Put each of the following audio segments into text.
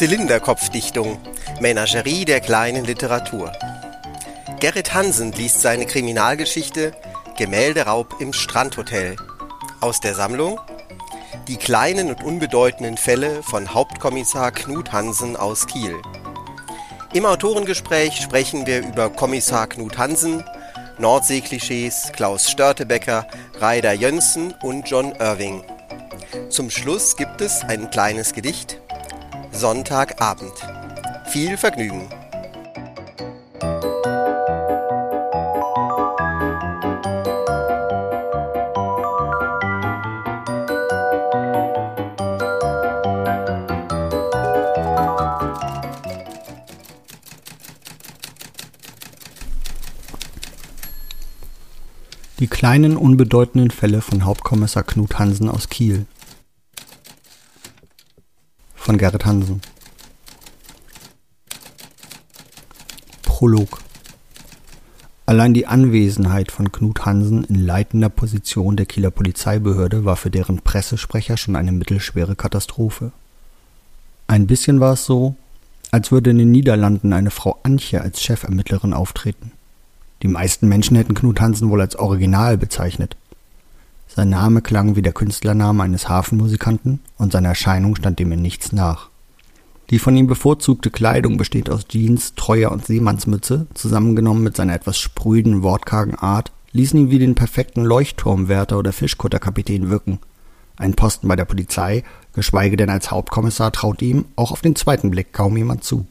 Zylinderkopfdichtung, Menagerie der kleinen Literatur. Gerrit Hansen liest seine Kriminalgeschichte Gemälderaub im Strandhotel aus der Sammlung Die kleinen und unbedeutenden Fälle von Hauptkommissar Knut Hansen aus Kiel. Im Autorengespräch sprechen wir über Kommissar Knut Hansen, Nordseeklischees, Klaus Störtebecker, Reider Jönsson und John Irving. Zum Schluss gibt es ein kleines Gedicht Sonntagabend. Viel Vergnügen! Die kleinen unbedeutenden Fälle von Hauptkommissar Knut Hansen aus Kiel von Gerrit Hansen. Prolog Allein die Anwesenheit von Knut Hansen in leitender Position der Kieler Polizeibehörde war für deren Pressesprecher schon eine mittelschwere Katastrophe. Ein bisschen war es so, als würde in den Niederlanden eine Frau Antje als Chefermittlerin auftreten. Die meisten Menschen hätten Knut Hansen wohl als Original bezeichnet. Sein Name klang wie der Künstlername eines Hafenmusikanten und seine Erscheinung stand dem in nichts nach. Die von ihm bevorzugte Kleidung besteht aus Jeans, Treuer und Seemannsmütze, zusammengenommen mit seiner etwas spröden, wortkargen Art, ließen ihn wie den perfekten Leuchtturmwärter oder Fischkutterkapitän wirken. Ein Posten bei der Polizei, geschweige denn als Hauptkommissar, traut ihm auch auf den zweiten Blick kaum jemand zu.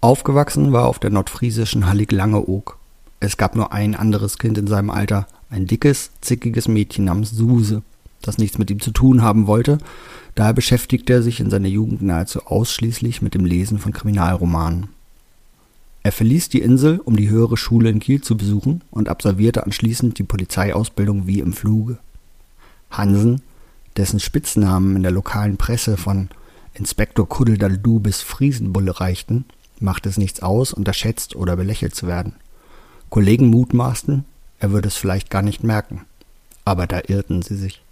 Aufgewachsen war auf der nordfriesischen Hallig Langeoog. Es gab nur ein anderes Kind in seinem Alter, ein dickes, zickiges Mädchen namens Suse, das nichts mit ihm zu tun haben wollte, daher beschäftigte er sich in seiner Jugend nahezu ausschließlich mit dem Lesen von Kriminalromanen. Er verließ die Insel, um die höhere Schule in Kiel zu besuchen und absolvierte anschließend die Polizeiausbildung wie im Fluge. Hansen, dessen Spitznamen in der lokalen Presse von Inspektor Kuddeldaldu bis Friesenbulle reichten, machte es nichts aus, unterschätzt oder belächelt zu werden. Kollegen mutmaßten, er würde es vielleicht gar nicht merken. Aber da irrten sie sich.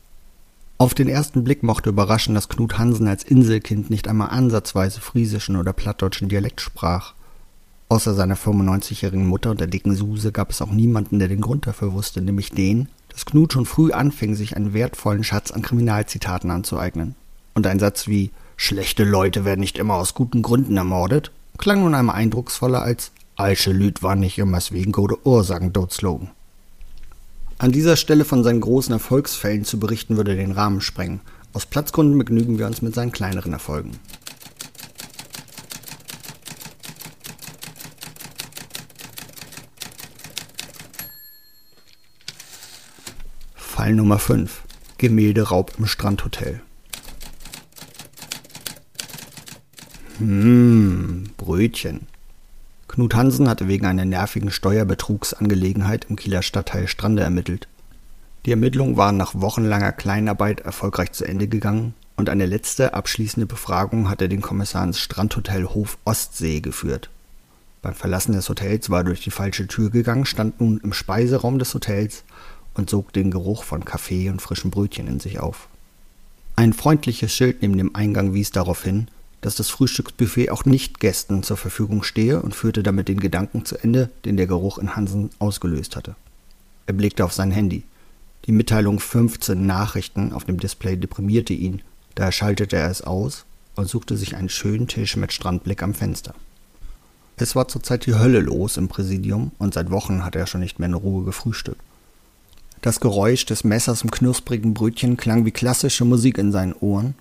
Auf den ersten Blick mochte überraschen, dass Knut Hansen als Inselkind nicht einmal ansatzweise friesischen oder plattdeutschen Dialekt sprach. Außer seiner 95-jährigen Mutter und der dicken Suse gab es auch niemanden, der den Grund dafür wusste, nämlich den, dass Knut schon früh anfing, sich einen wertvollen Schatz an Kriminalzitaten anzueignen. Und ein Satz wie Schlechte Leute werden nicht immer aus guten Gründen ermordet klang nun einmal eindrucksvoller als Alsche Lüd war nicht immer wegen gute Ursachen dort slogan. An dieser Stelle von seinen großen Erfolgsfällen zu berichten würde den Rahmen sprengen. Aus Platzgründen begnügen wir uns mit seinen kleineren Erfolgen. Fall Nummer 5 Gemälderaub im Strandhotel Hm, Brötchen. Knut Hansen hatte wegen einer nervigen Steuerbetrugsangelegenheit im Kieler Stadtteil Strande ermittelt. Die Ermittlungen waren nach wochenlanger Kleinarbeit erfolgreich zu Ende gegangen und eine letzte abschließende Befragung hatte den Kommissar ins Strandhotel Hof Ostsee geführt. Beim Verlassen des Hotels war er durch die falsche Tür gegangen, stand nun im Speiseraum des Hotels und sog den Geruch von Kaffee und frischen Brötchen in sich auf. Ein freundliches Schild neben dem Eingang wies darauf hin, dass das Frühstücksbuffet auch nicht Gästen zur Verfügung stehe und führte damit den Gedanken zu Ende, den der Geruch in Hansen ausgelöst hatte. Er blickte auf sein Handy. Die Mitteilung 15 Nachrichten auf dem Display deprimierte ihn, daher schaltete er es aus und suchte sich einen schönen Tisch mit Strandblick am Fenster. Es war zurzeit die Hölle los im Präsidium und seit Wochen hatte er schon nicht mehr in Ruhe gefrühstückt. Das Geräusch des Messers im knusprigen Brötchen klang wie klassische Musik in seinen Ohren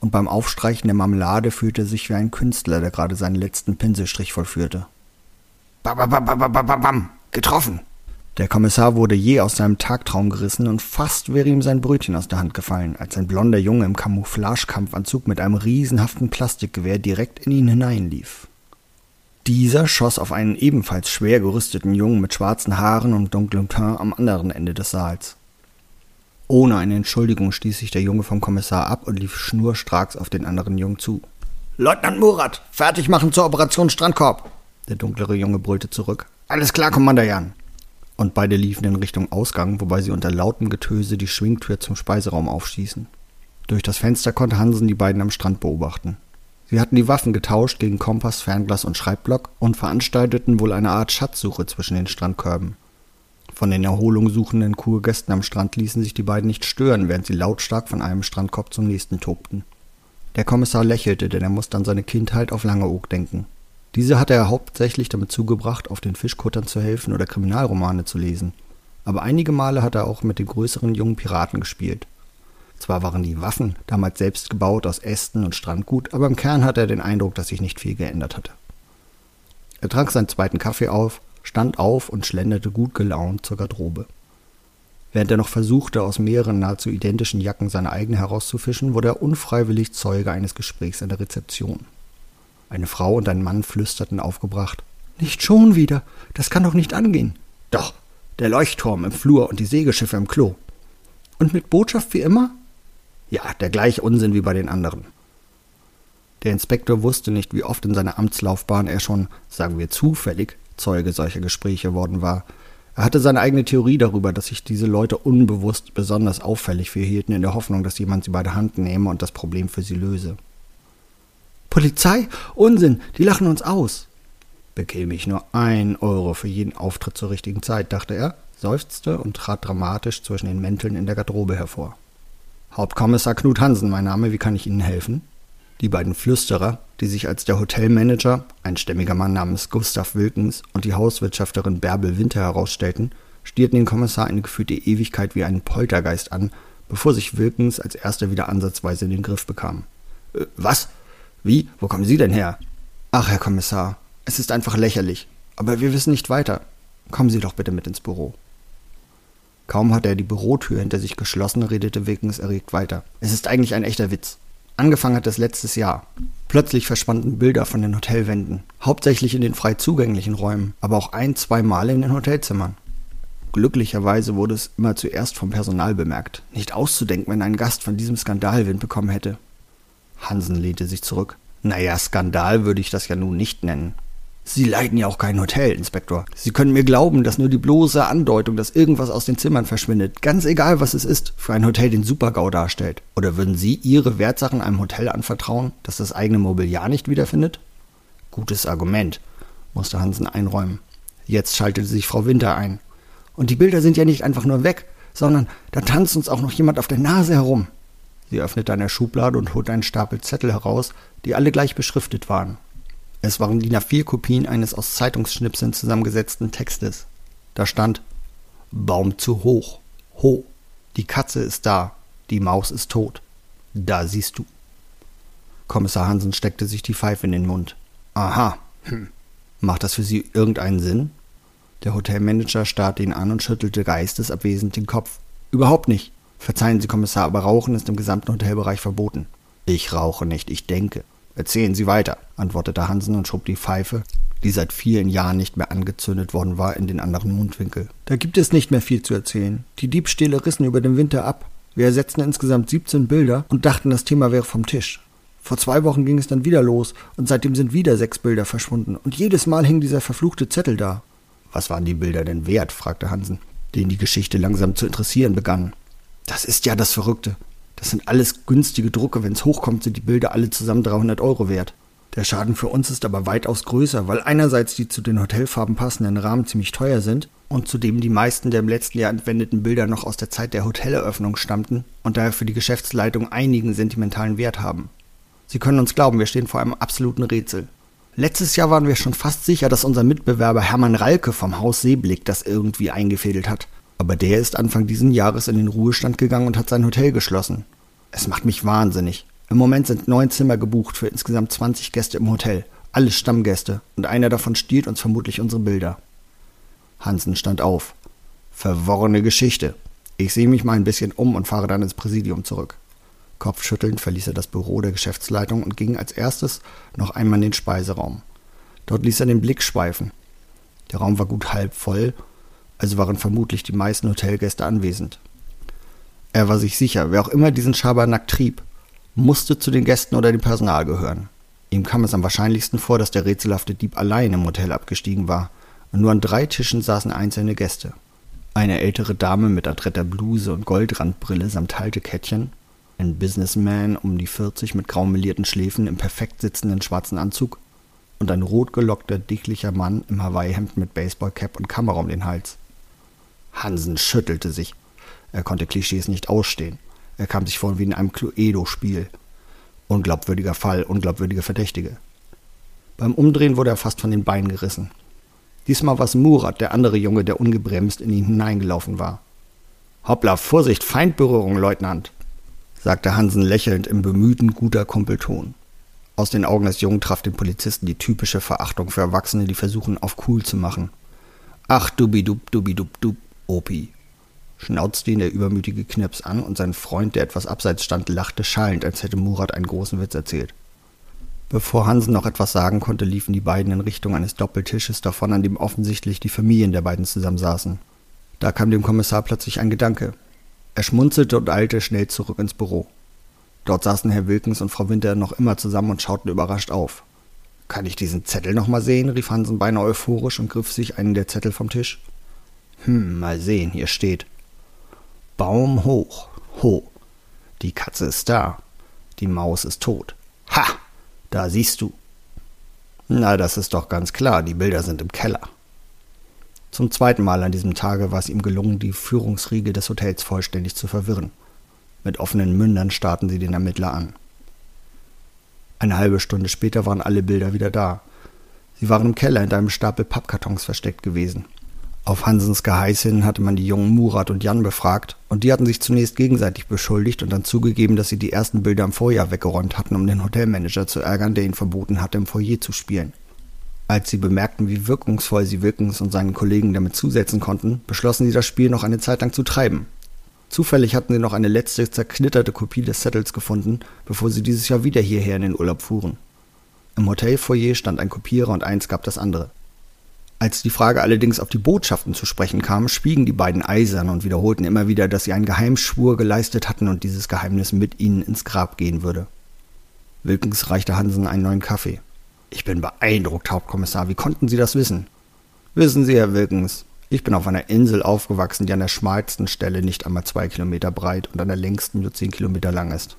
und beim Aufstreichen der Marmelade fühlte er sich wie ein Künstler, der gerade seinen letzten Pinselstrich vollführte. Bam, bam, bam, bam, bam, bam, getroffen! Der Kommissar wurde je aus seinem Tagtraum gerissen und fast wäre ihm sein Brötchen aus der Hand gefallen, als ein blonder Junge im Camouflagekampfanzug mit einem riesenhaften Plastikgewehr direkt in ihn hineinlief. Dieser schoss auf einen ebenfalls schwer gerüsteten Jungen mit schwarzen Haaren und dunklem Teint am anderen Ende des Saals. Ohne eine Entschuldigung stieß sich der Junge vom Kommissar ab und lief schnurstracks auf den anderen Jungen zu. Leutnant Murat, fertig machen zur Operation Strandkorb! Der dunklere Junge brüllte zurück. Alles klar, Kommander Jan! Und beide liefen in Richtung Ausgang, wobei sie unter lautem Getöse die Schwingtür zum Speiseraum aufstießen. Durch das Fenster konnte Hansen die beiden am Strand beobachten. Sie hatten die Waffen getauscht gegen Kompass, Fernglas und Schreibblock und veranstalteten wohl eine Art Schatzsuche zwischen den Strandkörben. Von den erholungssuchenden Kurgästen am Strand ließen sich die beiden nicht stören, während sie lautstark von einem Strandkorb zum nächsten tobten. Der Kommissar lächelte, denn er musste an seine Kindheit auf Langeoog denken. Diese hatte er hauptsächlich damit zugebracht, auf den Fischkuttern zu helfen oder Kriminalromane zu lesen. Aber einige Male hat er auch mit den größeren jungen Piraten gespielt. Zwar waren die Waffen damals selbst gebaut aus Ästen und Strandgut, aber im Kern hatte er den Eindruck, dass sich nicht viel geändert hatte. Er trank seinen zweiten Kaffee auf, stand auf und schlenderte gut gelaunt zur Garderobe. Während er noch versuchte, aus mehreren nahezu identischen Jacken seine eigene herauszufischen, wurde er unfreiwillig Zeuge eines Gesprächs an der Rezeption. Eine Frau und ein Mann flüsterten aufgebracht. Nicht schon wieder. Das kann doch nicht angehen. Doch. Der Leuchtturm im Flur und die Segelschiffe im Klo. Und mit Botschaft wie immer? Ja, der gleiche Unsinn wie bei den anderen. Der Inspektor wusste nicht, wie oft in seiner Amtslaufbahn er schon, sagen wir zufällig, Zeuge solcher Gespräche worden war. Er hatte seine eigene Theorie darüber, dass sich diese Leute unbewusst besonders auffällig verhielten, in der Hoffnung, dass jemand sie bei der Hand nehme und das Problem für sie löse. Polizei? Unsinn, die lachen uns aus. Bekäme ich nur ein Euro für jeden Auftritt zur richtigen Zeit, dachte er, seufzte und trat dramatisch zwischen den Mänteln in der Garderobe hervor. Hauptkommissar Knut Hansen, mein Name, wie kann ich Ihnen helfen? Die beiden Flüsterer, die sich als der Hotelmanager, ein stämmiger Mann namens Gustav Wilkens und die Hauswirtschafterin Bärbel Winter herausstellten, stierten den Kommissar eine gefühlte Ewigkeit wie einen Poltergeist an, bevor sich Wilkens als erster wieder ansatzweise in den Griff bekam. Äh, was? Wie? Wo kommen Sie denn her? Ach, Herr Kommissar, es ist einfach lächerlich, aber wir wissen nicht weiter. Kommen Sie doch bitte mit ins Büro. Kaum hatte er die Bürotür hinter sich geschlossen, redete Wilkens erregt weiter. Es ist eigentlich ein echter Witz. Angefangen hat es letztes Jahr. Plötzlich verschwanden Bilder von den Hotelwänden, hauptsächlich in den frei zugänglichen Räumen, aber auch ein, zwei Male in den Hotelzimmern. Glücklicherweise wurde es immer zuerst vom Personal bemerkt. Nicht auszudenken, wenn ein Gast von diesem Skandal Wind bekommen hätte. Hansen lehnte sich zurück. Naja, Skandal würde ich das ja nun nicht nennen. Sie leiten ja auch kein Hotel, Inspektor. Sie können mir glauben, dass nur die bloße Andeutung, dass irgendwas aus den Zimmern verschwindet, ganz egal was es ist, für ein Hotel den Supergau darstellt. Oder würden Sie Ihre Wertsachen einem Hotel anvertrauen, das das eigene Mobiliar nicht wiederfindet? Gutes Argument, musste Hansen einräumen. Jetzt schaltete sich Frau Winter ein. Und die Bilder sind ja nicht einfach nur weg, sondern da tanzt uns auch noch jemand auf der Nase herum. Sie öffnete eine Schublade und holte einen Stapel Zettel heraus, die alle gleich beschriftet waren. Es waren DIN A4-Kopien eines aus Zeitungsschnipseln zusammengesetzten Textes. Da stand Baum zu hoch. Ho. Die Katze ist da. Die Maus ist tot. Da siehst du. Kommissar Hansen steckte sich die Pfeife in den Mund. Aha. Hm. Macht das für Sie irgendeinen Sinn? Der Hotelmanager starrte ihn an und schüttelte geistesabwesend den Kopf. Überhaupt nicht. Verzeihen Sie, Kommissar, aber Rauchen ist im gesamten Hotelbereich verboten. Ich rauche nicht, ich denke. Erzählen Sie weiter, antwortete Hansen und schob die Pfeife, die seit vielen Jahren nicht mehr angezündet worden war, in den anderen Mundwinkel. Da gibt es nicht mehr viel zu erzählen. Die Diebstähle rissen über den Winter ab. Wir ersetzten insgesamt 17 Bilder und dachten, das Thema wäre vom Tisch. Vor zwei Wochen ging es dann wieder los und seitdem sind wieder sechs Bilder verschwunden und jedes Mal hing dieser verfluchte Zettel da. Was waren die Bilder denn wert? fragte Hansen, den die Geschichte langsam zu interessieren begann. Das ist ja das Verrückte. Das sind alles günstige Drucke. Wenn es hochkommt, sind die Bilder alle zusammen 300 Euro wert. Der Schaden für uns ist aber weitaus größer, weil einerseits die zu den Hotelfarben passenden Rahmen ziemlich teuer sind und zudem die meisten der im letzten Jahr entwendeten Bilder noch aus der Zeit der Hoteleröffnung stammten und daher für die Geschäftsleitung einigen sentimentalen Wert haben. Sie können uns glauben, wir stehen vor einem absoluten Rätsel. Letztes Jahr waren wir schon fast sicher, dass unser Mitbewerber Hermann Ralke vom Haus Seeblick das irgendwie eingefädelt hat. Aber der ist Anfang diesen Jahres in den Ruhestand gegangen und hat sein Hotel geschlossen. Es macht mich wahnsinnig. Im Moment sind neun Zimmer gebucht für insgesamt 20 Gäste im Hotel. Alles Stammgäste. Und einer davon stiehlt uns vermutlich unsere Bilder. Hansen stand auf. Verworrene Geschichte. Ich sehe mich mal ein bisschen um und fahre dann ins Präsidium zurück. Kopfschüttelnd verließ er das Büro der Geschäftsleitung und ging als erstes noch einmal in den Speiseraum. Dort ließ er den Blick schweifen. Der Raum war gut halb voll also waren vermutlich die meisten Hotelgäste anwesend. Er war sich sicher, wer auch immer diesen Schabernack trieb, musste zu den Gästen oder dem Personal gehören. Ihm kam es am wahrscheinlichsten vor, dass der rätselhafte Dieb allein im Hotel abgestiegen war, und nur an drei Tischen saßen einzelne Gäste. Eine ältere Dame mit adretter Bluse und Goldrandbrille samt Haltekettchen, Ein Businessman um die 40 mit grau melierten Schläfen im perfekt sitzenden schwarzen Anzug und ein rotgelockter, dicklicher Mann im Hawaii-Hemd mit Baseballcap und Kamera um den Hals. Hansen schüttelte sich. Er konnte Klischees nicht ausstehen. Er kam sich vor wie in einem Cluedo-Spiel. Unglaubwürdiger Fall, unglaubwürdige Verdächtige. Beim Umdrehen wurde er fast von den Beinen gerissen. Diesmal war es Murat, der andere Junge, der ungebremst in ihn hineingelaufen war. Hoppla, Vorsicht, Feindberührung, Leutnant, sagte Hansen lächelnd im bemühten, guter Kumpelton. Aus den Augen des Jungen traf den Polizisten die typische Verachtung für Erwachsene, die versuchen, auf cool zu machen. Ach, dubidub, dubidub, dub, Opi, schnauzte ihn der übermütige Knips an und sein Freund, der etwas abseits stand, lachte schallend, als hätte Murat einen großen Witz erzählt. Bevor Hansen noch etwas sagen konnte, liefen die beiden in Richtung eines Doppeltisches davon, an dem offensichtlich die Familien der beiden zusammensaßen. Da kam dem Kommissar plötzlich ein Gedanke. Er schmunzelte und eilte schnell zurück ins Büro. Dort saßen Herr Wilkens und Frau Winter noch immer zusammen und schauten überrascht auf. Kann ich diesen Zettel noch mal sehen? rief Hansen beinahe euphorisch und griff sich einen der Zettel vom Tisch. Hm, mal sehen, hier steht. Baum hoch, ho. Die Katze ist da. Die Maus ist tot. Ha! Da siehst du. Na, das ist doch ganz klar, die Bilder sind im Keller. Zum zweiten Mal an diesem Tage war es ihm gelungen, die Führungsriege des Hotels vollständig zu verwirren. Mit offenen Mündern starrten sie den Ermittler an. Eine halbe Stunde später waren alle Bilder wieder da. Sie waren im Keller hinter einem Stapel Pappkartons versteckt gewesen. Auf Hansens Geheiß hin hatte man die jungen Murat und Jan befragt, und die hatten sich zunächst gegenseitig beschuldigt und dann zugegeben, dass sie die ersten Bilder im Vorjahr weggeräumt hatten, um den Hotelmanager zu ärgern, der ihnen verboten hatte, im Foyer zu spielen. Als sie bemerkten, wie wirkungsvoll sie Wilkens und seinen Kollegen damit zusetzen konnten, beschlossen sie das Spiel noch eine Zeit lang zu treiben. Zufällig hatten sie noch eine letzte zerknitterte Kopie des Settles gefunden, bevor sie dieses Jahr wieder hierher in den Urlaub fuhren. Im Hotelfoyer stand ein Kopierer und eins gab das andere. Als die Frage allerdings auf die Botschaften zu sprechen kam, schwiegen die beiden eisern und wiederholten immer wieder, dass sie einen Geheimschwur geleistet hatten und dieses Geheimnis mit ihnen ins Grab gehen würde. Wilkens reichte Hansen einen neuen Kaffee. Ich bin beeindruckt, Hauptkommissar. Wie konnten Sie das wissen? Wissen Sie, Herr Wilkens, ich bin auf einer Insel aufgewachsen, die an der schmalsten Stelle nicht einmal zwei Kilometer breit und an der längsten nur zehn Kilometer lang ist.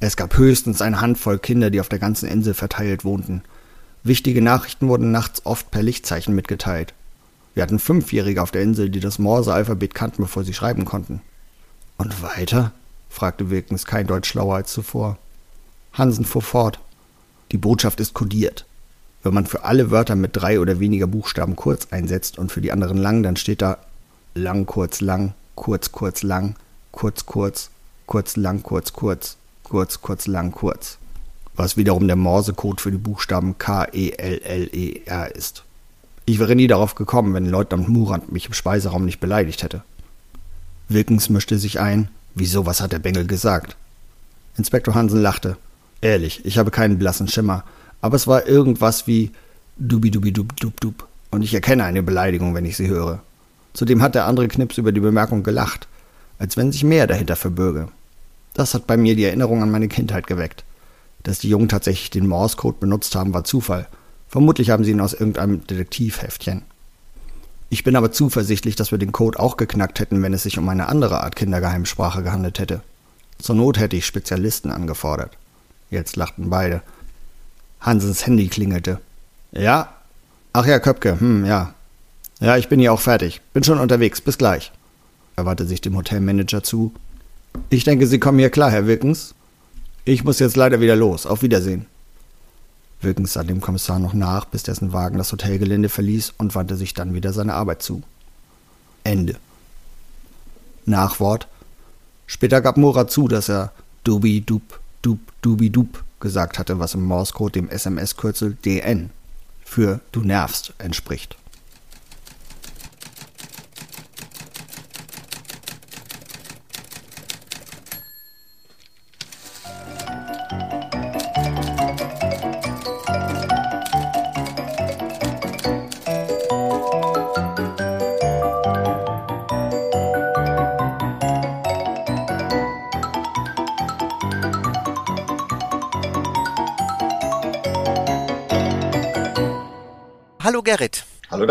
Es gab höchstens eine Handvoll Kinder, die auf der ganzen Insel verteilt wohnten. Wichtige Nachrichten wurden nachts oft per Lichtzeichen mitgeteilt. Wir hatten Fünfjährige auf der Insel, die das Morse-Alphabet kannten, bevor sie schreiben konnten. Und weiter? fragte Wilkins kein Deutsch schlauer als zuvor. Hansen fuhr fort. Die Botschaft ist kodiert. Wenn man für alle Wörter mit drei oder weniger Buchstaben kurz einsetzt und für die anderen lang, dann steht da lang, kurz, lang, kurz, kurz, lang, kurz, kurz, kurz, lang, kurz, kurz, kurz, kurz, lang, kurz was wiederum der Morsecode für die Buchstaben K, E, L, L, E, R ist. Ich wäre nie darauf gekommen, wenn Leutnant Murand mich im Speiseraum nicht beleidigt hätte. Wilkens mischte sich ein. Wieso, was hat der Bengel gesagt? Inspektor Hansen lachte. Ehrlich, ich habe keinen blassen Schimmer, aber es war irgendwas wie dubi-dubi-dub-dub-dub und ich erkenne eine Beleidigung, wenn ich sie höre. Zudem hat der andere Knips über die Bemerkung gelacht, als wenn sich mehr dahinter verbürge. Das hat bei mir die Erinnerung an meine Kindheit geweckt. Dass die Jungen tatsächlich den Morse-Code benutzt haben, war Zufall. Vermutlich haben sie ihn aus irgendeinem Detektivheftchen. Ich bin aber zuversichtlich, dass wir den Code auch geknackt hätten, wenn es sich um eine andere Art Kindergeheimsprache gehandelt hätte. Zur Not hätte ich Spezialisten angefordert. Jetzt lachten beide. Hansens Handy klingelte. Ja? Ach ja, Köpke, hm, ja. Ja, ich bin hier auch fertig. Bin schon unterwegs. Bis gleich. Er wandte sich dem Hotelmanager zu. Ich denke, Sie kommen hier klar, Herr Wilkens. Ich muss jetzt leider wieder los. Auf Wiedersehen. Wilkens sah dem Kommissar noch nach, bis dessen Wagen das Hotelgelände verließ und wandte sich dann wieder seiner Arbeit zu. Ende. Nachwort. Später gab Murat zu, dass er Dubi Dub Dub Dubi Dub gesagt hatte, was im Morsecode dem SMS-Kürzel DN für Du nervst entspricht.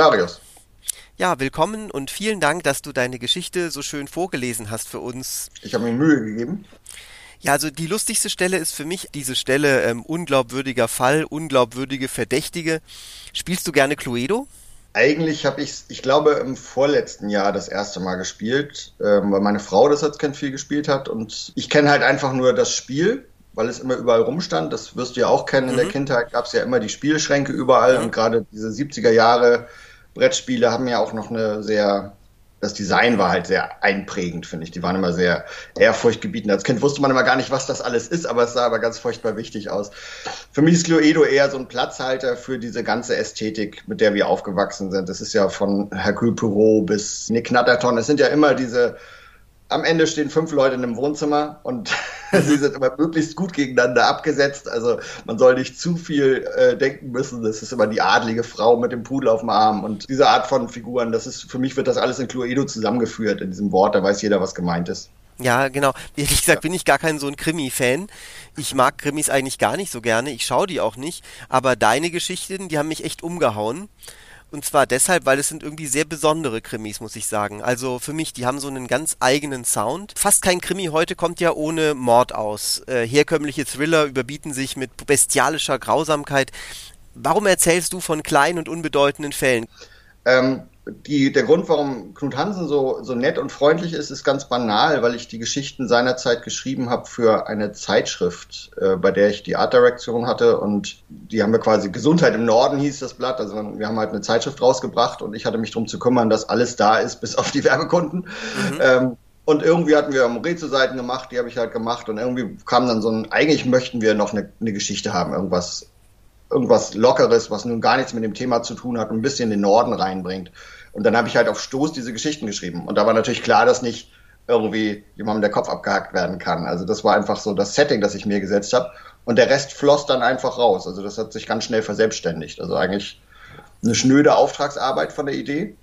Darius. Ja, willkommen und vielen Dank, dass du deine Geschichte so schön vorgelesen hast für uns. Ich habe mir Mühe gegeben. Ja, also die lustigste Stelle ist für mich diese Stelle ähm, unglaubwürdiger Fall, unglaubwürdige Verdächtige. Spielst du gerne Cluedo? Eigentlich habe ich, ich glaube, im vorletzten Jahr das erste Mal gespielt, ähm, weil meine Frau das als Kind viel gespielt hat und ich kenne halt einfach nur das Spiel, weil es immer überall rumstand. Das wirst du ja auch kennen. In der mhm. Kindheit gab es ja immer die Spielschränke überall mhm. und gerade diese 70er Jahre Brettspiele haben ja auch noch eine sehr das Design war halt sehr einprägend, finde ich. Die waren immer sehr ehrfurchtgebietend. Als Kind wusste man immer gar nicht, was das alles ist, aber es sah aber ganz furchtbar wichtig aus. Für mich ist Cluedo eher so ein Platzhalter für diese ganze Ästhetik, mit der wir aufgewachsen sind. Das ist ja von Hercule Poirot bis Nick Natterton. Es sind ja immer diese am Ende stehen fünf Leute in einem Wohnzimmer und sie sind immer möglichst gut gegeneinander abgesetzt. Also man soll nicht zu viel äh, denken müssen. Das ist immer die adlige Frau mit dem Pudel auf dem Arm und diese Art von Figuren. Das ist für mich wird das alles in Cluedo zusammengeführt in diesem Wort. Da weiß jeder, was gemeint ist. Ja, genau. Ehrlich gesagt bin ich gar kein so ein Krimi-Fan. Ich mag Krimis eigentlich gar nicht so gerne. Ich schaue die auch nicht. Aber deine Geschichten, die haben mich echt umgehauen. Und zwar deshalb, weil es sind irgendwie sehr besondere Krimis, muss ich sagen. Also für mich, die haben so einen ganz eigenen Sound. Fast kein Krimi heute kommt ja ohne Mord aus. Äh, herkömmliche Thriller überbieten sich mit bestialischer Grausamkeit. Warum erzählst du von kleinen und unbedeutenden Fällen? Ähm, die, der Grund, warum Knut Hansen so, so nett und freundlich ist, ist ganz banal, weil ich die Geschichten seinerzeit geschrieben habe für eine Zeitschrift, äh, bei der ich die Artdirektion hatte und die haben wir quasi Gesundheit im Norden hieß das Blatt. Also wir haben halt eine Zeitschrift rausgebracht und ich hatte mich darum zu kümmern, dass alles da ist, bis auf die Werbekunden. Mhm. Ähm, und irgendwie hatten wir Morezo-Seiten gemacht, die habe ich halt gemacht und irgendwie kam dann so ein, eigentlich möchten wir noch eine, eine Geschichte haben, irgendwas irgendwas Lockeres, was nun gar nichts mit dem Thema zu tun hat, ein bisschen den Norden reinbringt. Und dann habe ich halt auf Stoß diese Geschichten geschrieben. Und da war natürlich klar, dass nicht irgendwie jemandem der Kopf abgehackt werden kann. Also das war einfach so das Setting, das ich mir gesetzt habe. Und der Rest floss dann einfach raus. Also das hat sich ganz schnell verselbstständigt. Also eigentlich eine schnöde Auftragsarbeit von der Idee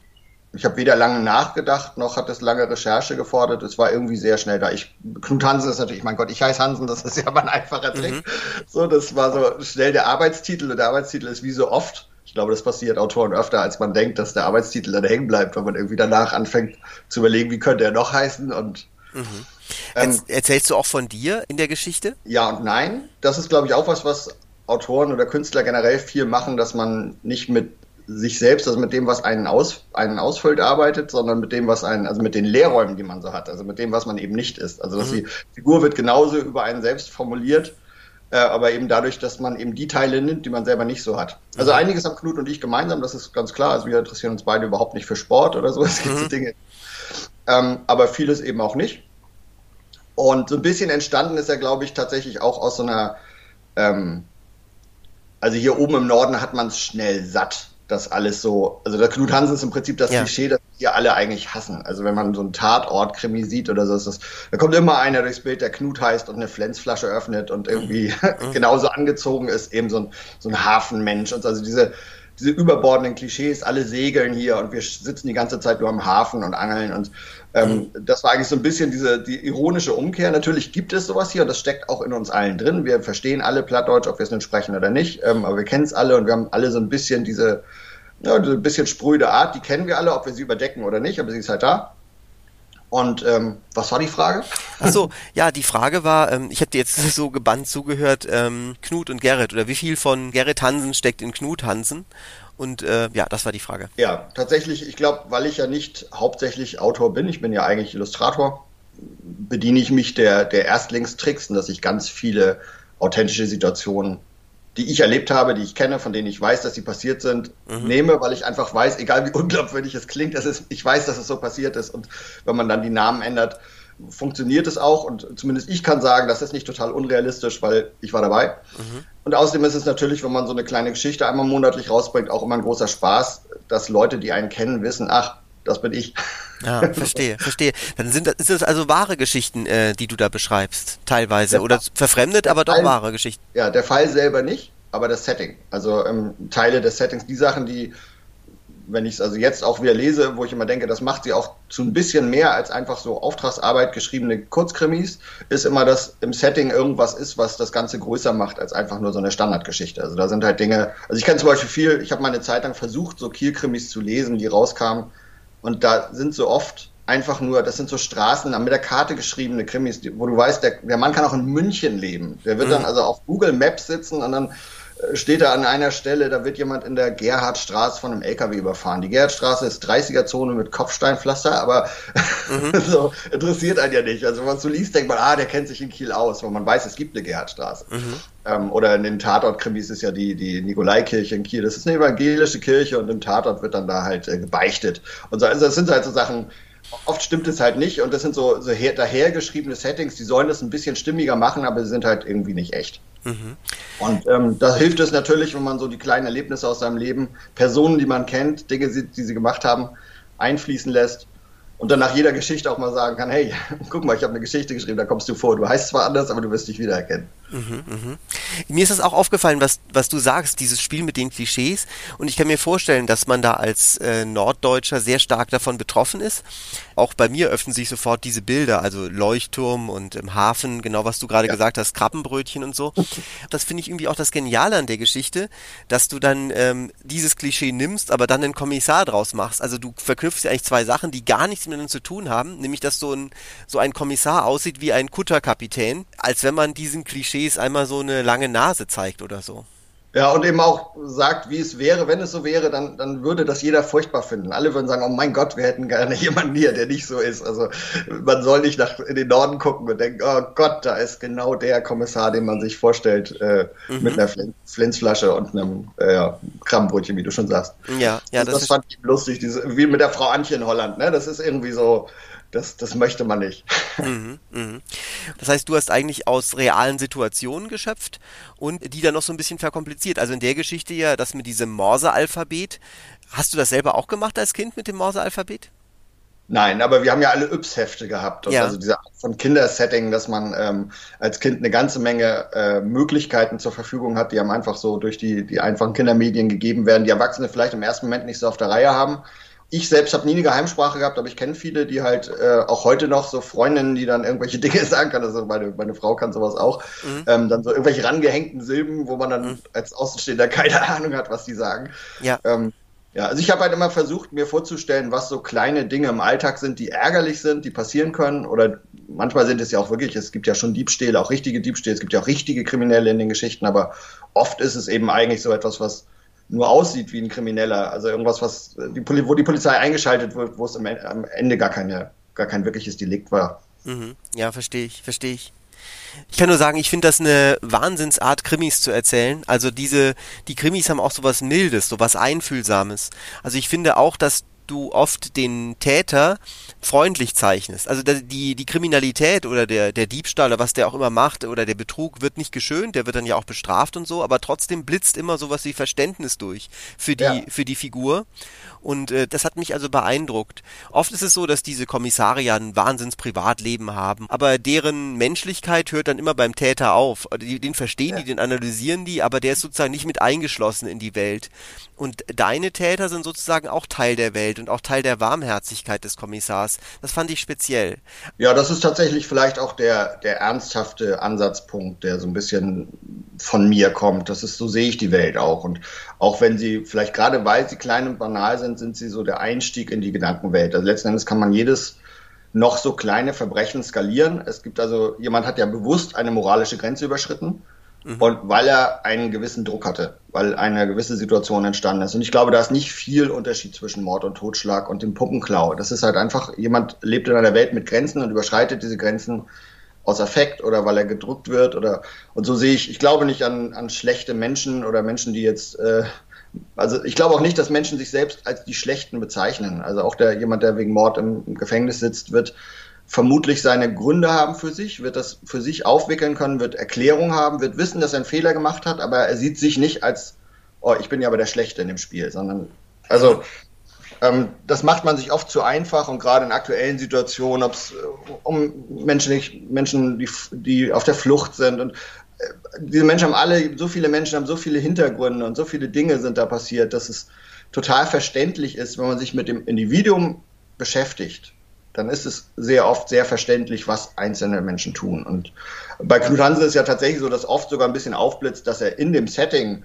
ich habe weder lange nachgedacht, noch hat es lange Recherche gefordert. Es war irgendwie sehr schnell da. Ich, Knut Hansen ist natürlich, mein Gott, ich heiße Hansen, das ist ja aber ein einfacher Trick. Mhm. So, das war so schnell der Arbeitstitel und der Arbeitstitel ist wie so oft. Ich glaube, das passiert Autoren öfter, als man denkt, dass der Arbeitstitel dann hängen bleibt, wenn man irgendwie danach anfängt zu überlegen, wie könnte er noch heißen und mhm. ähm, Erzählst du auch von dir in der Geschichte? Ja und nein. Das ist, glaube ich, auch was, was Autoren oder Künstler generell viel machen, dass man nicht mit sich selbst, also mit dem, was einen, aus, einen ausfüllt, arbeitet, sondern mit dem, was einen, also mit den Lehrräumen, die man so hat, also mit dem, was man eben nicht ist. Also dass mhm. die Figur wird genauso über einen selbst formuliert, äh, aber eben dadurch, dass man eben die Teile nimmt, die man selber nicht so hat. Also mhm. einiges haben Knut und ich gemeinsam, das ist ganz klar. Also wir interessieren uns beide überhaupt nicht für Sport oder so, es gibt mhm. so Dinge. Ähm, aber vieles eben auch nicht. Und so ein bisschen entstanden ist er, glaube ich, tatsächlich auch aus so einer, ähm, also hier oben im Norden hat man es schnell satt das alles so, also der Knut Hansen ist im Prinzip das ja. Klischee, das wir alle eigentlich hassen. Also wenn man so einen Tatort-Krimi sieht oder so, ist das, da kommt immer einer durchs Bild, der Knut heißt und eine Flensflasche öffnet und irgendwie mhm. genauso angezogen ist, eben so ein, so ein Hafenmensch und also diese, diese überbordenden Klischees, alle segeln hier und wir sitzen die ganze Zeit nur am Hafen und angeln und ähm, mhm. das war eigentlich so ein bisschen diese die ironische Umkehr. Natürlich gibt es sowas hier und das steckt auch in uns allen drin. Wir verstehen alle Plattdeutsch, ob wir es nun sprechen oder nicht, ähm, aber wir kennen es alle und wir haben alle so ein bisschen diese, ja, diese bisschen spröde Art, die kennen wir alle, ob wir sie überdecken oder nicht, aber sie ist halt da. Und ähm, was war die Frage? Achso, ja, die Frage war, ähm, ich habe dir jetzt so gebannt zugehört, ähm, Knut und Gerrit oder wie viel von Gerrit Hansen steckt in Knut Hansen? Und äh, ja, das war die Frage. Ja, tatsächlich, ich glaube, weil ich ja nicht hauptsächlich Autor bin, ich bin ja eigentlich Illustrator, bediene ich mich der, der Erstlingstricks, dass ich ganz viele authentische Situationen, die ich erlebt habe, die ich kenne, von denen ich weiß, dass sie passiert sind, mhm. nehme, weil ich einfach weiß, egal wie unglaubwürdig es klingt, es ist, ich weiß, dass es so passiert ist. Und wenn man dann die Namen ändert, funktioniert es auch und zumindest ich kann sagen, das ist nicht total unrealistisch, weil ich war dabei. Mhm. Und außerdem ist es natürlich, wenn man so eine kleine Geschichte einmal monatlich rausbringt, auch immer ein großer Spaß, dass Leute, die einen kennen, wissen, ach, das bin ich. Ja, verstehe, verstehe. Dann sind das, ist das also wahre Geschichten, äh, die du da beschreibst, teilweise. Der Oder verfremdet, aber doch Fall, wahre Geschichten. Ja, der Fall selber nicht, aber das Setting. Also ähm, Teile des Settings, die Sachen, die wenn ich es also jetzt auch wieder lese, wo ich immer denke, das macht sie auch zu ein bisschen mehr als einfach so Auftragsarbeit geschriebene Kurzkrimis, ist immer, dass im Setting irgendwas ist, was das Ganze größer macht als einfach nur so eine Standardgeschichte. Also da sind halt Dinge, also ich kenne zum Beispiel viel, ich habe mal eine Zeit lang versucht, so Kielkrimis zu lesen, die rauskamen und da sind so oft einfach nur, das sind so Straßen, mit der Karte geschriebene Krimis, wo du weißt, der, der Mann kann auch in München leben. Der wird mhm. dann also auf Google Maps sitzen und dann steht da an einer Stelle, da wird jemand in der Gerhardstraße von einem LKW überfahren. Die Gerhardstraße ist 30er-Zone mit Kopfsteinpflaster, aber mhm. so interessiert einen ja nicht. Also, wenn man so liest, denkt man, ah, der kennt sich in Kiel aus, weil man weiß, es gibt eine Gerhardstraße. Mhm. Ähm, oder in den Tatort-Krimis ist ja die, die Nikolaikirche in Kiel. Das ist eine evangelische Kirche und im Tatort wird dann da halt äh, gebeichtet. Und so, also, das sind halt so Sachen, oft stimmt es halt nicht und das sind so, so her, dahergeschriebene Settings, die sollen das ein bisschen stimmiger machen, aber sie sind halt irgendwie nicht echt. Mhm. Und ähm, da hilft es natürlich, wenn man so die kleinen Erlebnisse aus seinem Leben, Personen, die man kennt, Dinge, die sie gemacht haben, einfließen lässt und dann nach jeder Geschichte auch mal sagen kann, hey, guck mal, ich habe eine Geschichte geschrieben, da kommst du vor. Du heißt zwar anders, aber du wirst dich wiedererkennen. Mhm, mh. Mir ist das auch aufgefallen, was, was du sagst, dieses Spiel mit den Klischees. Und ich kann mir vorstellen, dass man da als äh, Norddeutscher sehr stark davon betroffen ist. Auch bei mir öffnen sich sofort diese Bilder, also Leuchtturm und im Hafen, genau was du gerade ja. gesagt hast, Krabbenbrötchen und so. Das finde ich irgendwie auch das Geniale an der Geschichte, dass du dann ähm, dieses Klischee nimmst, aber dann einen Kommissar draus machst. Also du verknüpfst ja eigentlich zwei Sachen, die gar nichts miteinander zu tun haben, nämlich dass so ein, so ein Kommissar aussieht wie ein Kutterkapitän, als wenn man diesen Klischees einmal so eine lange Nase zeigt oder so. Ja, und eben auch sagt, wie es wäre, wenn es so wäre, dann, dann würde das jeder furchtbar finden. Alle würden sagen, oh mein Gott, wir hätten gerne jemanden hier, der nicht so ist. Also man soll nicht nach in den Norden gucken und denken, oh Gott, da ist genau der Kommissar, den man sich vorstellt, äh, mhm. mit einer Flinzflasche und einem äh, Krabbenbrötchen, wie du schon sagst. Ja, ja, das, das fand ich lustig, diese, wie mit der Frau Antje in Holland. Ne? Das ist irgendwie so, das, das möchte man nicht. Mhm, mh. Das heißt, du hast eigentlich aus realen Situationen geschöpft und die dann noch so ein bisschen verkompliziert. Also in der Geschichte ja, das mit diesem Morse-Alphabet. Hast du das selber auch gemacht als Kind mit dem Morse-Alphabet? Nein, aber wir haben ja alle Yps-Hefte gehabt. Ja. Also diese Art von Kindersetting, dass man ähm, als Kind eine ganze Menge äh, Möglichkeiten zur Verfügung hat, die einem einfach so durch die, die einfachen Kindermedien gegeben werden, die Erwachsene vielleicht im ersten Moment nicht so auf der Reihe haben ich selbst habe nie eine Geheimsprache gehabt, aber ich kenne viele, die halt äh, auch heute noch so Freundinnen, die dann irgendwelche Dinge sagen kann. Also meine, meine Frau kann sowas auch. Mhm. Ähm, dann so irgendwelche rangehängten Silben, wo man dann mhm. als Außenstehender keine Ahnung hat, was die sagen. Ja. Ähm, ja, also ich habe halt immer versucht, mir vorzustellen, was so kleine Dinge im Alltag sind, die ärgerlich sind, die passieren können. Oder manchmal sind es ja auch wirklich, es gibt ja schon Diebstähle, auch richtige Diebstähle, es gibt ja auch richtige Kriminelle in den Geschichten, aber oft ist es eben eigentlich so etwas, was nur aussieht wie ein Krimineller. Also irgendwas, was die Poli wo die Polizei eingeschaltet wird, wo es am Ende gar keine, gar kein wirkliches Delikt war. Mhm. Ja, verstehe ich, verstehe ich. Ich kann nur sagen, ich finde das eine Wahnsinnsart, Krimis zu erzählen. Also diese, die Krimis haben auch sowas Mildes, sowas Einfühlsames. Also ich finde auch, dass du oft den Täter freundlich zeichnest. Also die, die Kriminalität oder der, der Diebstahl oder was der auch immer macht oder der Betrug wird nicht geschönt, der wird dann ja auch bestraft und so, aber trotzdem blitzt immer sowas wie Verständnis durch für die, ja. für die Figur. Und äh, das hat mich also beeindruckt. Oft ist es so, dass diese Kommissare ja ein wahnsinns Privatleben haben, aber deren Menschlichkeit hört dann immer beim Täter auf. Den verstehen ja. die, den analysieren die, aber der ist sozusagen nicht mit eingeschlossen in die Welt. Und deine Täter sind sozusagen auch Teil der Welt und auch Teil der Warmherzigkeit des Kommissars. Das fand ich speziell. Ja, das ist tatsächlich vielleicht auch der, der ernsthafte Ansatzpunkt, der so ein bisschen von mir kommt. Das ist, so sehe ich die Welt auch. Und auch wenn sie, vielleicht gerade weil sie klein und banal sind, sind sie so der Einstieg in die Gedankenwelt. Also letzten Endes kann man jedes noch so kleine Verbrechen skalieren. Es gibt also, jemand hat ja bewusst eine moralische Grenze überschritten Mhm. Und weil er einen gewissen Druck hatte, weil eine gewisse Situation entstanden ist. Und ich glaube, da ist nicht viel Unterschied zwischen Mord und Totschlag und dem Puppenklau. Das ist halt einfach, jemand lebt in einer Welt mit Grenzen und überschreitet diese Grenzen aus Affekt oder weil er gedrückt wird oder und so sehe ich, ich glaube nicht an, an schlechte Menschen oder Menschen, die jetzt äh, also ich glaube auch nicht, dass Menschen sich selbst als die Schlechten bezeichnen. Also auch der jemand, der wegen Mord im Gefängnis sitzt, wird vermutlich seine Gründe haben für sich, wird das für sich aufwickeln können, wird Erklärung haben, wird wissen, dass er einen Fehler gemacht hat, aber er sieht sich nicht als, oh, ich bin ja aber der Schlechte in dem Spiel, sondern, also, ähm, das macht man sich oft zu einfach und gerade in aktuellen Situationen, ob es äh, um Menschen, Menschen die, die auf der Flucht sind und äh, diese Menschen haben alle, so viele Menschen haben so viele Hintergründe und so viele Dinge sind da passiert, dass es total verständlich ist, wenn man sich mit dem Individuum beschäftigt dann ist es sehr oft sehr verständlich, was einzelne Menschen tun. Und bei Knut Hansen ist es ja tatsächlich so, dass oft sogar ein bisschen aufblitzt, dass er in dem Setting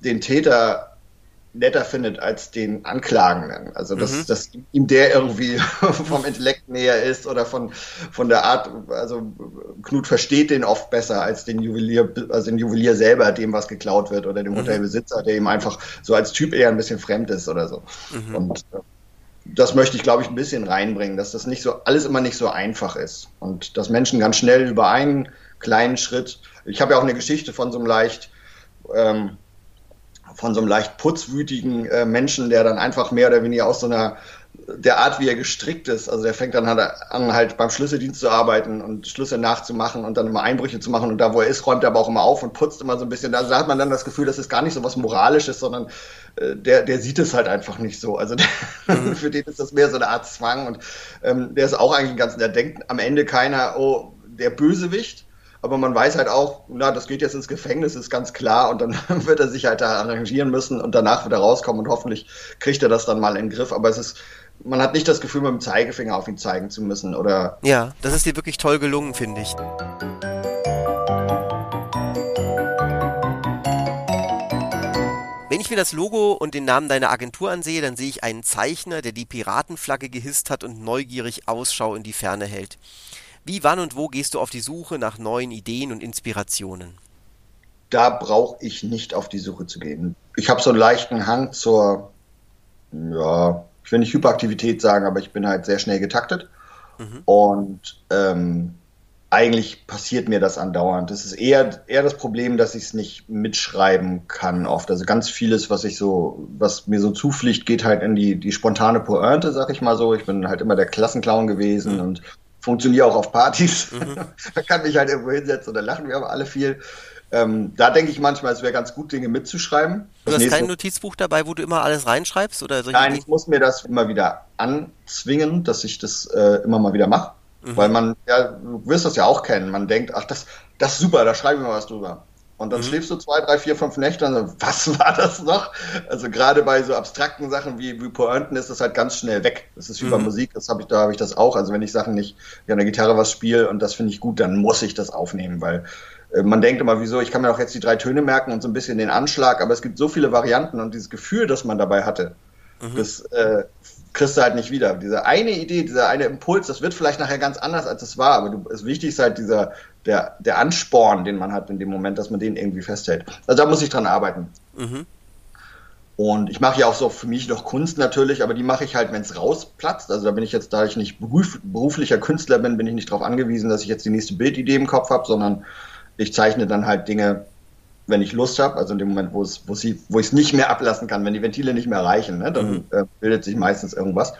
den Täter netter findet als den Anklagenden. Also dass, mhm. dass ihm der irgendwie vom Intellekt näher ist oder von, von der Art, also Knut versteht den oft besser als den Juwelier, also den Juwelier selber, dem was geklaut wird oder dem mhm. Hotelbesitzer, der ihm einfach so als Typ eher ein bisschen fremd ist oder so. Mhm. Und äh, das möchte ich, glaube ich, ein bisschen reinbringen, dass das nicht so, alles immer nicht so einfach ist. Und dass Menschen ganz schnell über einen kleinen Schritt, ich habe ja auch eine Geschichte von so einem leicht, ähm, von so einem leicht putzwütigen äh, Menschen, der dann einfach mehr oder weniger aus so einer der Art, wie er gestrickt ist. Also der fängt dann halt an, halt beim Schlüsseldienst zu arbeiten und Schlüssel nachzumachen und dann immer Einbrüche zu machen. Und da, wo er ist, räumt er aber auch immer auf und putzt immer so ein bisschen. Da hat man dann das Gefühl, das ist gar nicht so was Moralisches, sondern äh, der, der sieht es halt einfach nicht so. Also der, mhm. für den ist das mehr so eine Art Zwang. Und ähm, der ist auch eigentlich ganz, der denkt am Ende keiner, oh, der Bösewicht aber man weiß halt auch, na, das geht jetzt ins Gefängnis, ist ganz klar und dann wird er sich halt da arrangieren müssen und danach wird er rauskommen und hoffentlich kriegt er das dann mal in den Griff. Aber es ist, man hat nicht das Gefühl, mit dem Zeigefinger auf ihn zeigen zu müssen oder. Ja, das ist dir wirklich toll gelungen, finde ich. Wenn ich mir das Logo und den Namen deiner Agentur ansehe, dann sehe ich einen Zeichner, der die Piratenflagge gehisst hat und neugierig Ausschau in die Ferne hält. Wie, wann und wo gehst du auf die Suche nach neuen Ideen und Inspirationen? Da brauche ich nicht auf die Suche zu gehen. Ich habe so einen leichten Hang zur, ja, ich will nicht Hyperaktivität sagen, aber ich bin halt sehr schnell getaktet. Mhm. Und ähm, eigentlich passiert mir das andauernd. Das ist eher, eher das Problem, dass ich es nicht mitschreiben kann oft. Also ganz vieles, was ich so, was mir so zufliegt, geht halt in die, die spontane Pointe, sag ich mal so. Ich bin halt immer der Klassenclown gewesen mhm. und funktioniere auch auf Partys. Mhm. da kann mich halt irgendwo hinsetzen und dann lachen wir aber alle viel. Ähm, da denke ich manchmal, es wäre ganz gut, Dinge mitzuschreiben. Du hast kein Notizbuch dabei, wo du immer alles reinschreibst? Oder Nein, ich muss mir das immer wieder anzwingen, dass ich das äh, immer mal wieder mache. Mhm. Weil man, ja, du wirst das ja auch kennen. Man denkt, ach, das, das ist super, da schreibe ich mal was drüber. Und dann mhm. schläfst du zwei, drei, vier, fünf Nächte und so, was war das noch? Also gerade bei so abstrakten Sachen wie, wie Pointen ist das halt ganz schnell weg. Das ist wie mhm. bei Musik, das habe ich, da habe ich das auch. Also wenn ich Sachen nicht, an der Gitarre was spiele und das finde ich gut, dann muss ich das aufnehmen, weil man denkt immer, wieso, ich kann mir auch jetzt die drei Töne merken und so ein bisschen den Anschlag, aber es gibt so viele Varianten und dieses Gefühl, das man dabei hatte, mhm. das äh, kriegst du halt nicht wieder. Diese eine Idee, dieser eine Impuls, das wird vielleicht nachher ganz anders, als es war, aber du, das Wichtigste ist halt dieser, der, der Ansporn, den man hat in dem Moment, dass man den irgendwie festhält. Also da muss ich dran arbeiten. Mhm. Und ich mache ja auch so für mich noch Kunst natürlich, aber die mache ich halt, wenn es rausplatzt. Also da bin ich jetzt, da ich nicht beruf, beruflicher Künstler bin, bin ich nicht darauf angewiesen, dass ich jetzt die nächste Bildidee im Kopf habe, sondern ich zeichne dann halt Dinge, wenn ich Lust habe, also in dem Moment, wo es, wo sie, wo ich es nicht mehr ablassen kann, wenn die Ventile nicht mehr reichen, ne, dann mhm. äh, bildet sich meistens irgendwas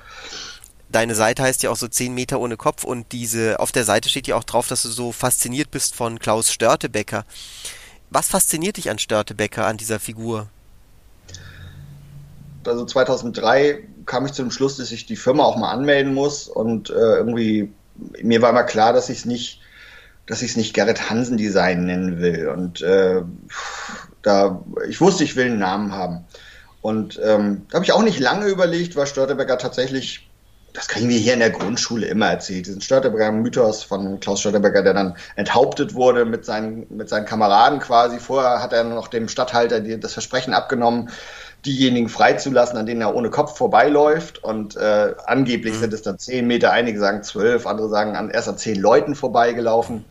deine Seite heißt ja auch so 10 Meter ohne Kopf und diese, auf der Seite steht ja auch drauf, dass du so fasziniert bist von Klaus Störtebecker. Was fasziniert dich an Störtebecker, an dieser Figur? Also 2003 kam ich zu dem Schluss, dass ich die Firma auch mal anmelden muss und äh, irgendwie, mir war immer klar, dass ich es nicht, dass ich es nicht Gerrit Hansen Design nennen will und äh, da, ich wusste, ich will einen Namen haben. Und ähm, da habe ich auch nicht lange überlegt, weil Störtebecker tatsächlich das kriegen wir hier in der Grundschule immer erzählt. Diesen Störteberger Mythos von Klaus Störteberger, der dann enthauptet wurde mit seinen, mit seinen Kameraden quasi. Vorher hat er noch dem Stadthalter das Versprechen abgenommen, diejenigen freizulassen, an denen er ohne Kopf vorbeiläuft. Und äh, angeblich mhm. sind es dann zehn Meter, einige sagen zwölf, andere sagen an, erst an zehn Leuten vorbeigelaufen.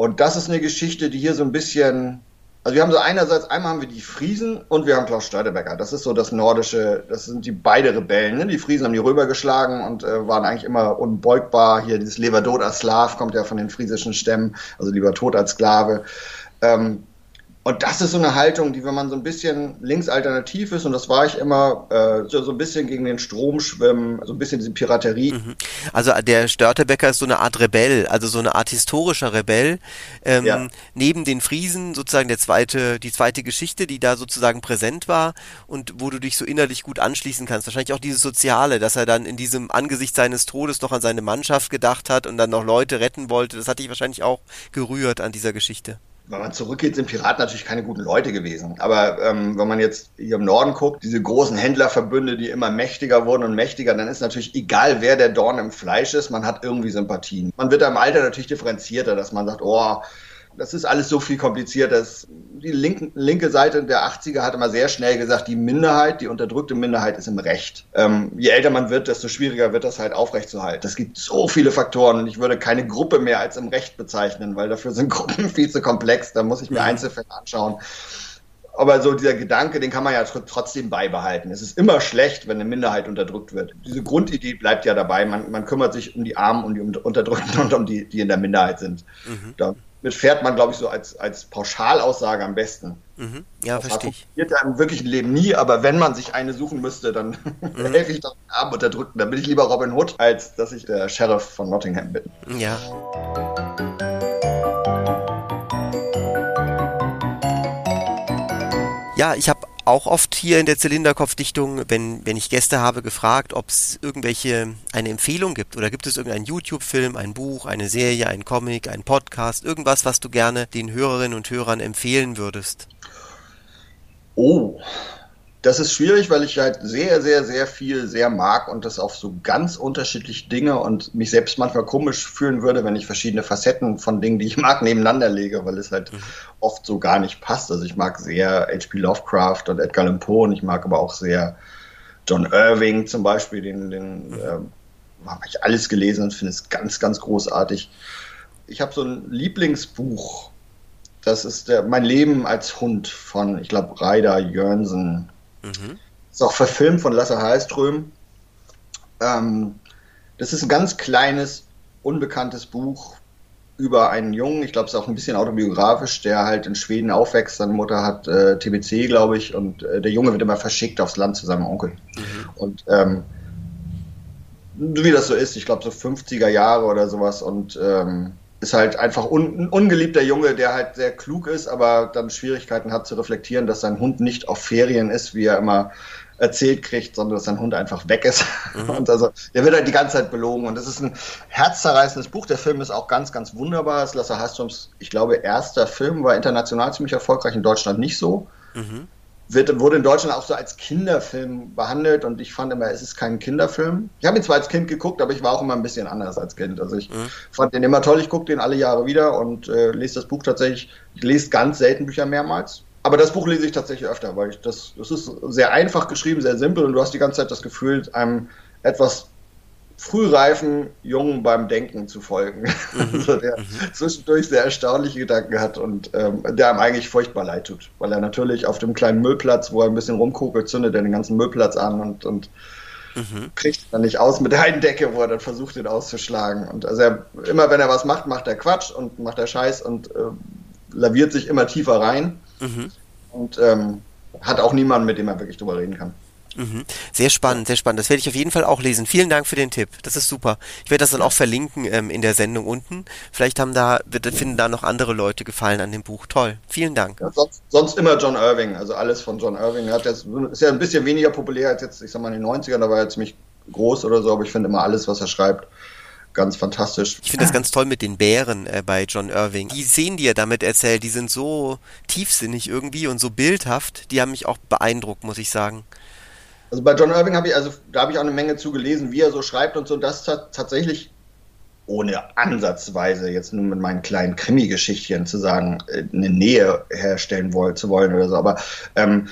Und das ist eine Geschichte, die hier so ein bisschen also wir haben so einerseits, einmal haben wir die Friesen und wir haben Klaus Störtebecker. Das ist so das nordische, das sind die beide Rebellen. Ne? Die Friesen haben die Römer geschlagen und äh, waren eigentlich immer unbeugbar. Hier dieses Leber tot als Slav kommt ja von den friesischen Stämmen, also lieber tot als Sklave. Ähm, und das ist so eine Haltung, die, wenn man so ein bisschen linksalternativ ist, und das war ich immer, äh, so, so ein bisschen gegen den Strom schwimmen, so ein bisschen diese Piraterie. Mhm. Also der Störtebecker ist so eine Art Rebell, also so eine Art historischer Rebell. Ähm, ja. Neben den Friesen sozusagen der zweite, die zweite Geschichte, die da sozusagen präsent war und wo du dich so innerlich gut anschließen kannst. Wahrscheinlich auch dieses Soziale, dass er dann in diesem Angesicht seines Todes noch an seine Mannschaft gedacht hat und dann noch Leute retten wollte. Das hat dich wahrscheinlich auch gerührt an dieser Geschichte wenn man zurückgeht, sind Piraten natürlich keine guten Leute gewesen. Aber ähm, wenn man jetzt hier im Norden guckt, diese großen Händlerverbünde, die immer mächtiger wurden und mächtiger, dann ist natürlich egal, wer der Dorn im Fleisch ist, man hat irgendwie Sympathien. Man wird da im Alter natürlich differenzierter, dass man sagt, oh, Das ist alles so viel komplizierter. Die linke, linke Seite der 80er hat immer sehr schnell gesagt, die Minderheit, die unterdrückte Minderheit ist im Recht. Ähm, je älter man wird, desto schwieriger wird das halt aufrechtzuerhalten. Es gibt so viele Faktoren und ich würde keine Gruppe mehr als im Recht bezeichnen, weil dafür sind Gruppen viel zu komplex. Da muss ich mir Einzelfälle anschauen aber so dieser Gedanke, den kann man ja trotzdem beibehalten. Es ist immer schlecht, wenn eine Minderheit unterdrückt wird. Diese Grundidee bleibt ja dabei. Man, man kümmert sich um die Armen und die Unterdrückten und um die, die in der Minderheit sind. Mhm. Damit fährt man, glaube ich, so als, als Pauschalaussage am besten. Mhm. Ja, das verstehe ich. Das ja im wirklichen Leben nie, aber wenn man sich eine suchen müsste, dann mhm. helfe ich doch den armen Unterdrückten. Dann bin ich lieber Robin Hood, als dass ich der Sheriff von Nottingham bin. Ja. Ja, ich habe auch oft hier in der Zylinderkopfdichtung, wenn, wenn ich Gäste habe, gefragt, ob es irgendwelche, eine Empfehlung gibt oder gibt es irgendeinen YouTube-Film, ein Buch, eine Serie, ein Comic, ein Podcast, irgendwas, was du gerne den Hörerinnen und Hörern empfehlen würdest? Oh, das ist schwierig, weil ich halt sehr, sehr, sehr viel sehr mag und das auf so ganz unterschiedliche Dinge und mich selbst manchmal komisch fühlen würde, wenn ich verschiedene Facetten von Dingen, die ich mag, nebeneinander lege, weil es halt mhm. oft so gar nicht passt. Also ich mag sehr H.P. Lovecraft und Edgar Allan Poe und ich mag aber auch sehr John Irving zum Beispiel, den, den mhm. äh, habe ich alles gelesen und finde es ganz, ganz großartig. Ich habe so ein Lieblingsbuch, das ist der, mein Leben als Hund von, ich glaube, Reider Jörnsen Mhm. Ist auch verfilmt von Lasse Hallström. Ähm, das ist ein ganz kleines, unbekanntes Buch über einen Jungen, ich glaube, es ist auch ein bisschen autobiografisch, der halt in Schweden aufwächst. Seine Mutter hat äh, TBC, glaube ich, und äh, der Junge wird immer verschickt aufs Land zu seinem Onkel. Mhm. Und ähm, wie das so ist, ich glaube, so 50er Jahre oder sowas und ähm, ist halt einfach un, ein ungeliebter Junge, der halt sehr klug ist, aber dann Schwierigkeiten hat zu reflektieren, dass sein Hund nicht auf Ferien ist, wie er immer erzählt kriegt, sondern dass sein Hund einfach weg ist. Mhm. Und also, der wird halt die ganze Zeit belogen. Und das ist ein herzzerreißendes Buch. Der Film ist auch ganz, ganz wunderbar. Es ist Lasse Hasströms, ich glaube, erster Film, war international ziemlich erfolgreich, in Deutschland nicht so. Mhm wird, wurde in Deutschland auch so als Kinderfilm behandelt und ich fand immer, es ist kein Kinderfilm. Ich habe ihn zwar als Kind geguckt, aber ich war auch immer ein bisschen anders als Kind. Also ich mhm. fand den immer toll, ich gucke den alle Jahre wieder und äh, lese das Buch tatsächlich, ich lese ganz selten Bücher mehrmals. Aber das Buch lese ich tatsächlich öfter, weil ich das, das ist sehr einfach geschrieben, sehr simpel und du hast die ganze Zeit das Gefühl, einem etwas frühreifen Jungen beim Denken zu folgen, mhm. also der mhm. zwischendurch sehr erstaunliche Gedanken hat und ähm, der einem eigentlich furchtbar leid tut, weil er natürlich auf dem kleinen Müllplatz, wo er ein bisschen rumkokelt, zündet er den ganzen Müllplatz an und, und mhm. kriegt dann nicht aus mit der einen Decke, wo er dann versucht, den auszuschlagen. Und also er, immer wenn er was macht, macht er Quatsch und macht er Scheiß und äh, laviert sich immer tiefer rein mhm. und ähm, hat auch niemanden, mit dem er wirklich drüber reden kann. Mhm. Sehr spannend, sehr spannend. Das werde ich auf jeden Fall auch lesen. Vielen Dank für den Tipp. Das ist super. Ich werde das dann auch verlinken ähm, in der Sendung unten. Vielleicht haben da, finden da noch andere Leute gefallen an dem Buch. Toll. Vielen Dank. Ja, sonst, sonst, immer John Irving. Also alles von John Irving. Hat jetzt, ist ja ein bisschen weniger populär als jetzt, ich sag mal, in den 90ern. Da war er ziemlich groß oder so. Aber ich finde immer alles, was er schreibt, ganz fantastisch. Ich finde das ganz toll mit den Bären äh, bei John Irving. Die Szenen, die er damit erzählt, die sind so tiefsinnig irgendwie und so bildhaft. Die haben mich auch beeindruckt, muss ich sagen. Also bei John Irving habe ich, also da habe ich auch eine Menge zugelesen, wie er so schreibt und so. Und das tatsächlich ohne ansatzweise jetzt nur mit meinen kleinen Krimi-Geschichtchen zu sagen, äh, eine Nähe herstellen wollen, zu wollen oder so. Aber ähm,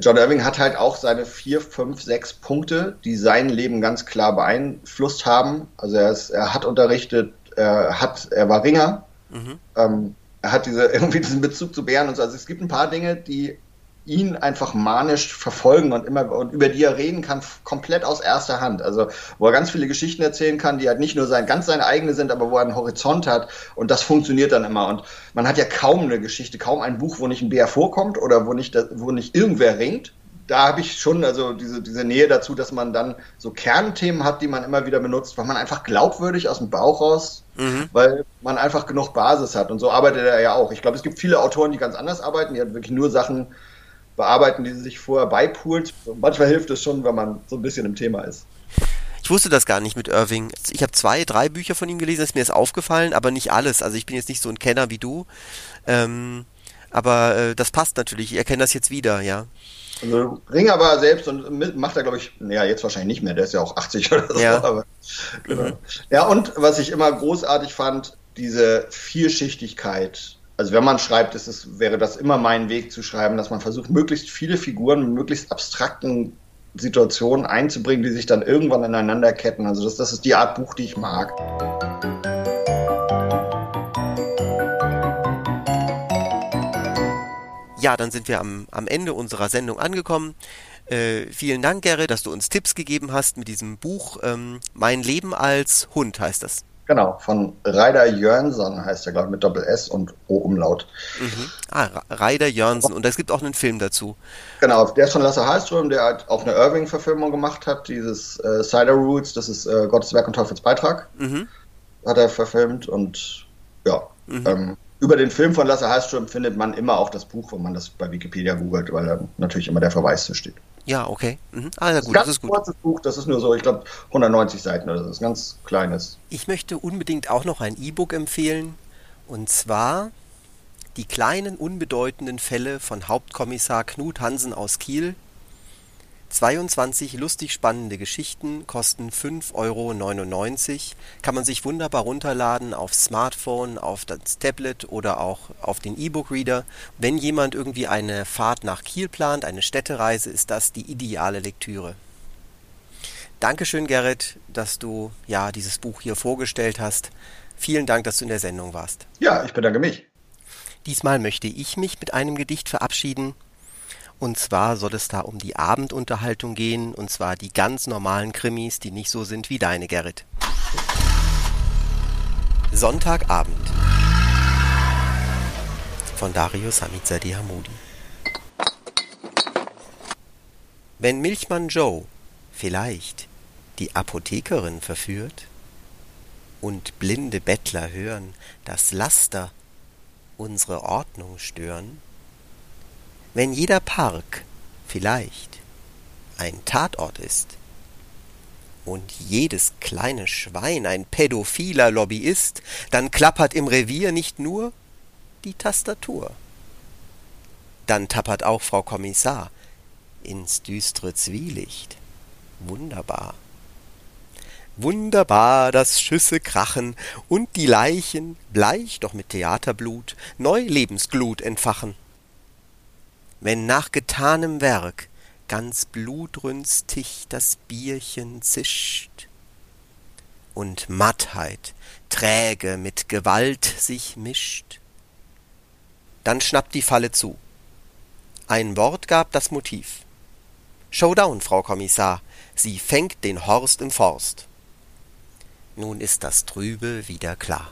John Irving hat halt auch seine vier, fünf, sechs Punkte, die sein Leben ganz klar beeinflusst haben. Also er, ist, er hat unterrichtet, er hat, er war Ringer, mhm. ähm, er hat diese, irgendwie diesen Bezug zu Bären und so. Also es gibt ein paar Dinge, die ihn einfach manisch verfolgen und immer und über die er reden kann, komplett aus erster Hand. Also wo er ganz viele Geschichten erzählen kann, die halt nicht nur sein, ganz seine eigene sind, aber wo er einen Horizont hat und das funktioniert dann immer. Und man hat ja kaum eine Geschichte, kaum ein Buch, wo nicht ein Bär vorkommt oder wo nicht, wo nicht irgendwer ringt. Da habe ich schon also diese, diese Nähe dazu, dass man dann so Kernthemen hat, die man immer wieder benutzt, weil man einfach glaubwürdig aus dem Bauch raus, mhm. weil man einfach genug Basis hat. Und so arbeitet er ja auch. Ich glaube, es gibt viele Autoren, die ganz anders arbeiten, die halt wirklich nur Sachen bearbeiten, die sie sich vorher beipoolt. Manchmal hilft es schon, wenn man so ein bisschen im Thema ist. Ich wusste das gar nicht mit Irving. Ich habe zwei, drei Bücher von ihm gelesen, ist mir ist aufgefallen, aber nicht alles. Also ich bin jetzt nicht so ein Kenner wie du. Ähm, aber äh, das passt natürlich. Ich erkenne das jetzt wieder, ja. Also Ringer war selbst und macht er, glaube ich, naja, jetzt wahrscheinlich nicht mehr, der ist ja auch 80 oder so. Ja, aber, genau. ja und was ich immer großartig fand, diese Vielschichtigkeit also wenn man schreibt, ist es, wäre das immer mein Weg zu schreiben, dass man versucht, möglichst viele Figuren mit möglichst abstrakten Situationen einzubringen, die sich dann irgendwann ineinander ketten. Also das, das ist die Art Buch, die ich mag. Ja, dann sind wir am, am Ende unserer Sendung angekommen. Äh, vielen Dank, Gerrit, dass du uns Tipps gegeben hast mit diesem Buch. Ähm, mein Leben als Hund heißt das. Genau, von Reider Jörnsson heißt er, glaube ich, mit Doppel S und O-Umlaut. Mhm. Ah, Reider Jörnsson. Und es gibt auch einen Film dazu. Genau, der ist von Lasse Hallström, der halt auch eine Irving-Verfilmung gemacht hat, dieses äh, Cider Roots, das ist äh, Gottes Werk und Teufels Beitrag. Mhm. Hat er verfilmt und ja. Mhm. Ähm, über den Film von Lasse Hallström findet man immer auch das Buch, wenn man das bei Wikipedia googelt, weil da natürlich immer der Verweis zu steht. Ja, okay. Mhm. Ah, ja, gut, das, das ist gut. kurzes Buch, das ist nur so, ich glaube, 190 Seiten oder so, das ist ein ganz kleines. Ich möchte unbedingt auch noch ein E-Book empfehlen, und zwar die kleinen, unbedeutenden Fälle von Hauptkommissar Knut Hansen aus Kiel, 22 lustig spannende Geschichten kosten 5,99 Euro. Kann man sich wunderbar runterladen auf Smartphone, auf das Tablet oder auch auf den E-Book-Reader. Wenn jemand irgendwie eine Fahrt nach Kiel plant, eine Städtereise, ist das die ideale Lektüre. Dankeschön, Gerrit, dass du ja dieses Buch hier vorgestellt hast. Vielen Dank, dass du in der Sendung warst. Ja, ich bedanke mich. Diesmal möchte ich mich mit einem Gedicht verabschieden. Und zwar soll es da um die Abendunterhaltung gehen, und zwar die ganz normalen Krimis, die nicht so sind wie deine, Gerrit. Sonntagabend von Darius Hamizadeh Hamudi. Wenn Milchmann Joe vielleicht die Apothekerin verführt und blinde Bettler hören, dass Laster unsere Ordnung stören, wenn jeder Park vielleicht ein Tatort ist und jedes kleine Schwein ein pädophiler Lobbyist, dann klappert im Revier nicht nur die Tastatur. Dann tappert auch Frau Kommissar ins düstre Zwielicht. Wunderbar. Wunderbar, dass Schüsse krachen und die Leichen, bleich doch mit Theaterblut, neu Lebensglut entfachen wenn nach getanem Werk ganz blutrünstig das Bierchen zischt und Mattheit träge mit Gewalt sich mischt, dann schnappt die Falle zu. Ein Wort gab das Motiv. Showdown, Frau Kommissar, sie fängt den Horst im Forst. Nun ist das Trübe wieder klar.